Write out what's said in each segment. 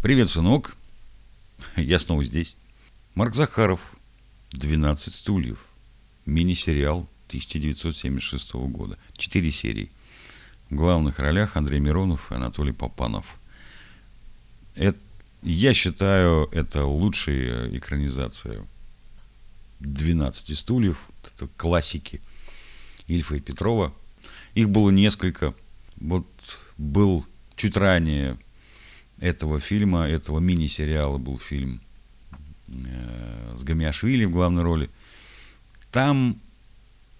Привет, сынок. Я снова здесь. Марк Захаров. 12 стульев. Мини-сериал 1976 года. Четыре серии. В главных ролях Андрей Миронов и Анатолий Попанов. Это, я считаю, это лучшая экранизация 12 стульев, это классики Ильфа и Петрова. Их было несколько. Вот был чуть ранее этого фильма, этого мини-сериала был фильм э, с Гамиашвили в главной роли. Там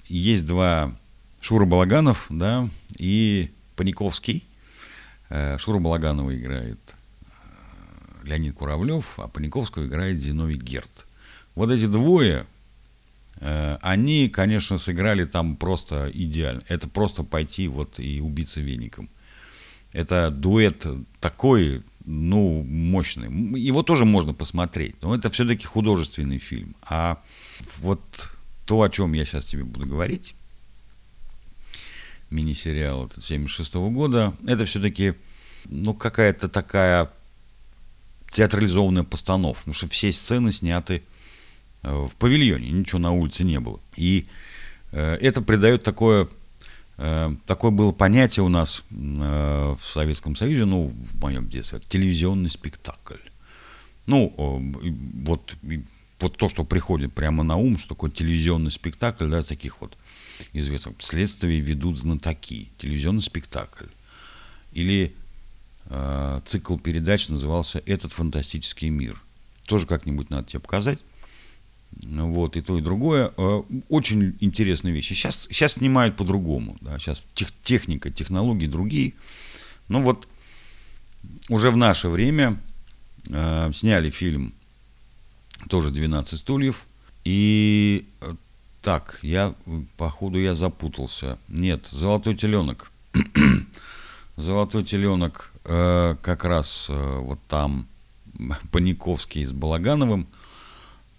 есть два Шура Балаганов, да, и Паниковский. Э, Шура Балаганова играет э, Леонид Куравлев, а Паниковского играет Зиновий Герт. Вот эти двое, они, конечно, сыграли там просто идеально. Это просто пойти вот и убиться веником. Это дуэт такой, ну, мощный. Его тоже можно посмотреть, но это все-таки художественный фильм. А вот то, о чем я сейчас тебе буду говорить, мини-сериал этот 76 -го года, это все-таки, ну, какая-то такая театрализованная постановка, потому что все сцены сняты э, в павильоне, ничего на улице не было. И э, это придает такое такое было понятие у нас э, в Советском Союзе, ну, в моем детстве, телевизионный спектакль. Ну, вот, вот то, что приходит прямо на ум, что такое телевизионный спектакль, да, таких вот известных. Следствие ведут знатоки. Телевизионный спектакль. Или э, цикл передач назывался «Этот фантастический мир». Тоже как-нибудь надо тебе показать. Вот, и то, и другое. Э, очень интересные вещи. Сейчас, сейчас снимают по-другому. Да, сейчас тех, техника, технологии другие. Но вот уже в наше время э, сняли фильм тоже «12 стульев». И э, так, я, походу, я запутался. Нет, «Золотой теленок». «Золотой теленок» э, как раз э, вот там Паниковский с Балагановым –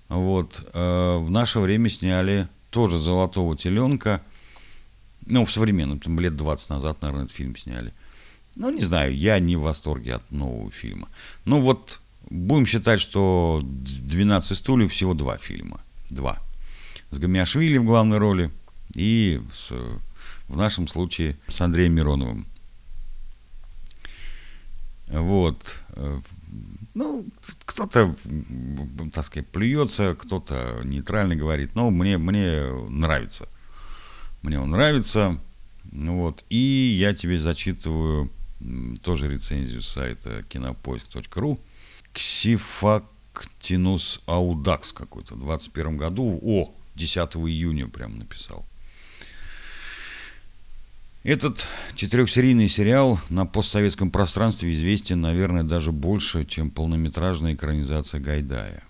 вот. Э, в наше время сняли тоже «Золотого теленка». Ну, в современном, там лет 20 назад, наверное, этот фильм сняли. Ну, не знаю, я не в восторге от нового фильма. Ну, вот будем считать, что «12 стульев» всего два фильма. Два. С Гамиашвили в главной роли и с, в нашем случае с Андреем Мироновым. Вот. Ну, кто-то, так сказать, плюется, кто-то нейтрально говорит, но мне, мне нравится. Мне он нравится. Вот. И я тебе зачитываю тоже рецензию сайта кинопоиск.ру. Ксифактинус аудакс какой-то в 21 году. О, 10 июня прям написал. Этот четырехсерийный сериал на постсоветском пространстве известен, наверное, даже больше, чем полнометражная экранизация Гайдая.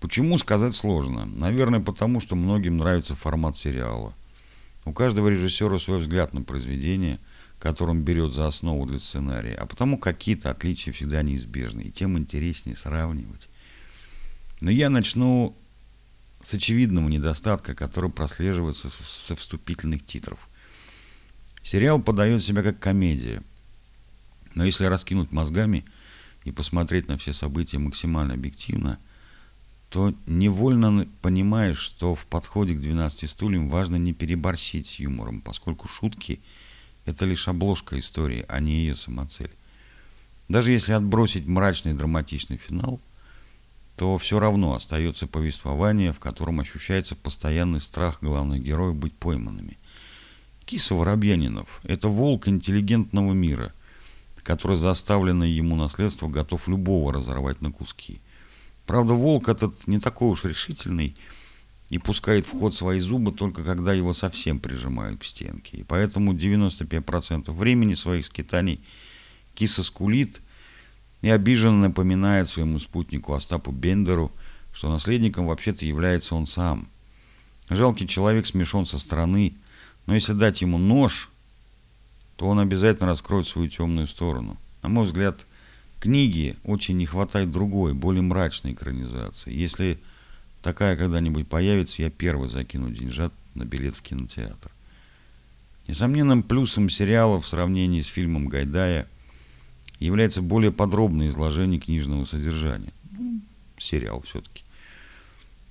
Почему, сказать сложно. Наверное, потому что многим нравится формат сериала. У каждого режиссера свой взгляд на произведение, которым берет за основу для сценария, а потому какие-то отличия всегда неизбежны, и тем интереснее сравнивать. Но я начну с очевидного недостатка, который прослеживается со вступительных титров. Сериал подает себя как комедия. Но если раскинуть мозгами и посмотреть на все события максимально объективно, то невольно понимаешь, что в подходе к 12 стульям важно не переборщить с юмором, поскольку шутки – это лишь обложка истории, а не ее самоцель. Даже если отбросить мрачный драматичный финал, то все равно остается повествование, в котором ощущается постоянный страх главных героев быть пойманными – Киса Воробьянинов – это волк интеллигентного мира, который заставленное ему наследство готов любого разорвать на куски. Правда, волк этот не такой уж решительный и пускает в ход свои зубы только когда его совсем прижимают к стенке. И поэтому 95% времени своих скитаний киса скулит и обиженно напоминает своему спутнику Остапу Бендеру, что наследником вообще-то является он сам. Жалкий человек смешон со стороны – но если дать ему нож, то он обязательно раскроет свою темную сторону. На мой взгляд, книги очень не хватает другой, более мрачной экранизации. Если такая когда-нибудь появится, я первый закину деньжат на билет в кинотеатр. Несомненным плюсом сериала в сравнении с фильмом Гайдая является более подробное изложение книжного содержания. Ну, сериал все-таки.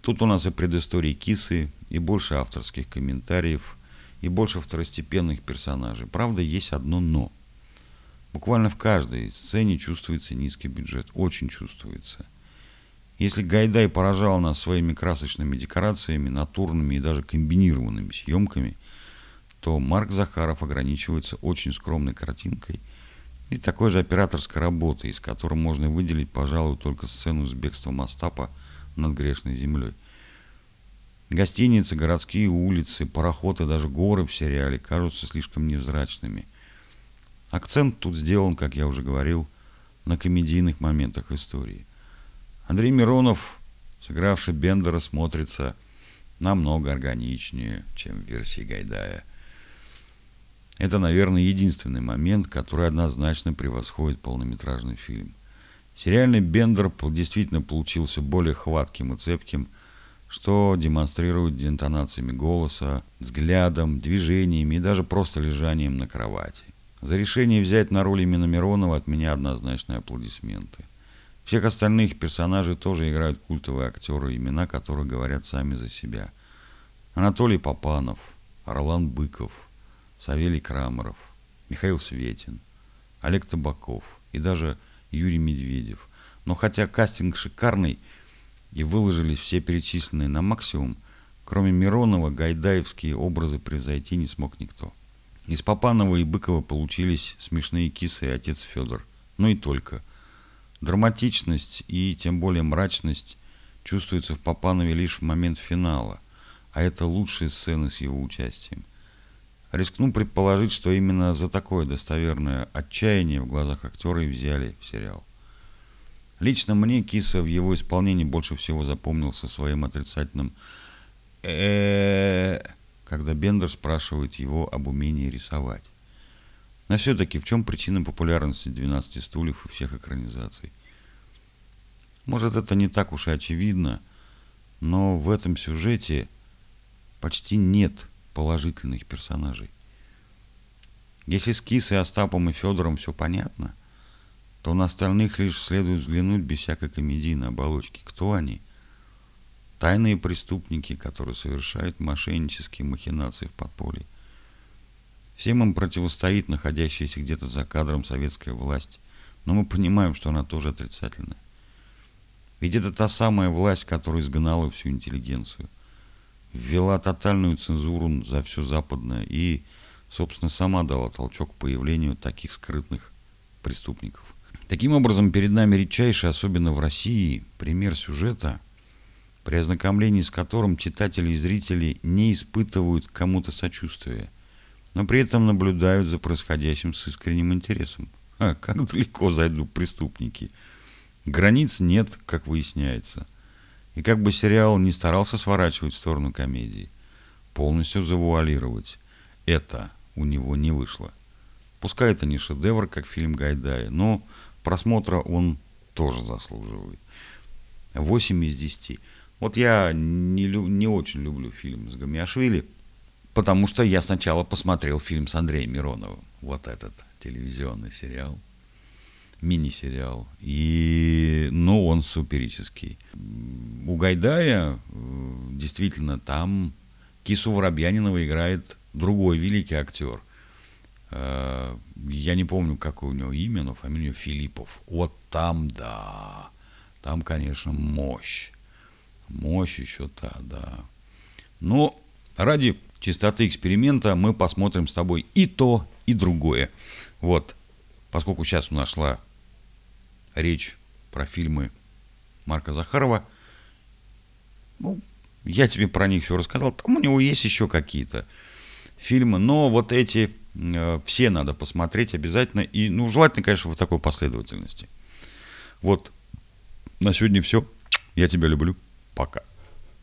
Тут у нас и предыстории кисы, и больше авторских комментариев, и больше второстепенных персонажей. Правда, есть одно «но». Буквально в каждой сцене чувствуется низкий бюджет. Очень чувствуется. Если Гайдай поражал нас своими красочными декорациями, натурными и даже комбинированными съемками, то Марк Захаров ограничивается очень скромной картинкой и такой же операторской работой, из которой можно выделить, пожалуй, только сцену с бегством Остапа над грешной землей. Гостиницы, городские улицы, пароходы, даже горы в сериале кажутся слишком невзрачными – Акцент тут сделан, как я уже говорил, на комедийных моментах истории. Андрей Миронов, сыгравший Бендера, смотрится намного органичнее, чем в версии Гайдая. Это, наверное, единственный момент, который однозначно превосходит полнометражный фильм. Сериальный Бендер действительно получился более хватким и цепким, что демонстрирует интонациями голоса, взглядом, движениями и даже просто лежанием на кровати. За решение взять на роль именно Миронова от меня однозначные аплодисменты. Всех остальных персонажей тоже играют культовые актеры, имена которых говорят сами за себя. Анатолий Попанов, Орлан Быков, Савелий Крамаров, Михаил Светин, Олег Табаков и даже Юрий Медведев. Но хотя кастинг шикарный и выложились все перечисленные на максимум, кроме Миронова гайдаевские образы превзойти не смог никто. Из Попанова и Быкова получились смешные кисы и отец Федор. Но и только. Драматичность и тем более мрачность чувствуется в Попанове лишь в момент финала, а это лучшие сцены с его участием. Рискну предположить, что именно за такое достоверное отчаяние в глазах актера и взяли в сериал. Лично мне Киса в его исполнении больше всего запомнился своим отрицательным э когда Бендер спрашивает его об умении рисовать. Но все-таки в чем причина популярности «12 стульев» и всех экранизаций? Может, это не так уж и очевидно, но в этом сюжете почти нет положительных персонажей. Если с Кисой, Остапом и Федором все понятно, то на остальных лишь следует взглянуть без всякой комедийной оболочки. Кто они? Тайные преступники, которые совершают мошеннические махинации в подполье. Всем им противостоит находящаяся где-то за кадром советская власть, но мы понимаем, что она тоже отрицательная. Ведь это та самая власть, которая изгнала всю интеллигенцию, ввела тотальную цензуру за все западное и, собственно, сама дала толчок к появлению таких скрытных преступников. Таким образом, перед нами редчайший, особенно в России, пример сюжета – при ознакомлении с которым читатели и зрители не испытывают кому-то сочувствия, но при этом наблюдают за происходящим с искренним интересом. А, как далеко зайдут преступники. Границ нет, как выясняется. И как бы сериал не старался сворачивать в сторону комедии, полностью завуалировать, это у него не вышло. Пускай это не шедевр, как фильм Гайдая, но просмотра он тоже заслуживает. 8 из 10. Вот я не, не очень люблю фильм с Гамиашвили, потому что я сначала посмотрел фильм с Андреем Мироновым, вот этот телевизионный сериал, мини-сериал, и, ну, он суперический. У Гайдая э, действительно там Кису Воробьянинова играет другой великий актер. Э, я не помню, какое у него имя, но фамилия Филиппов. Вот там, да, там, конечно, мощь. Мощь еще та, да. Но ради чистоты эксперимента мы посмотрим с тобой и то, и другое. Вот, поскольку сейчас у нас шла речь про фильмы Марка Захарова, ну, я тебе про них все рассказал. Там у него есть еще какие-то фильмы, но вот эти все надо посмотреть обязательно. И, ну, желательно, конечно, в такой последовательности. Вот, на сегодня все. Я тебя люблю. Пока.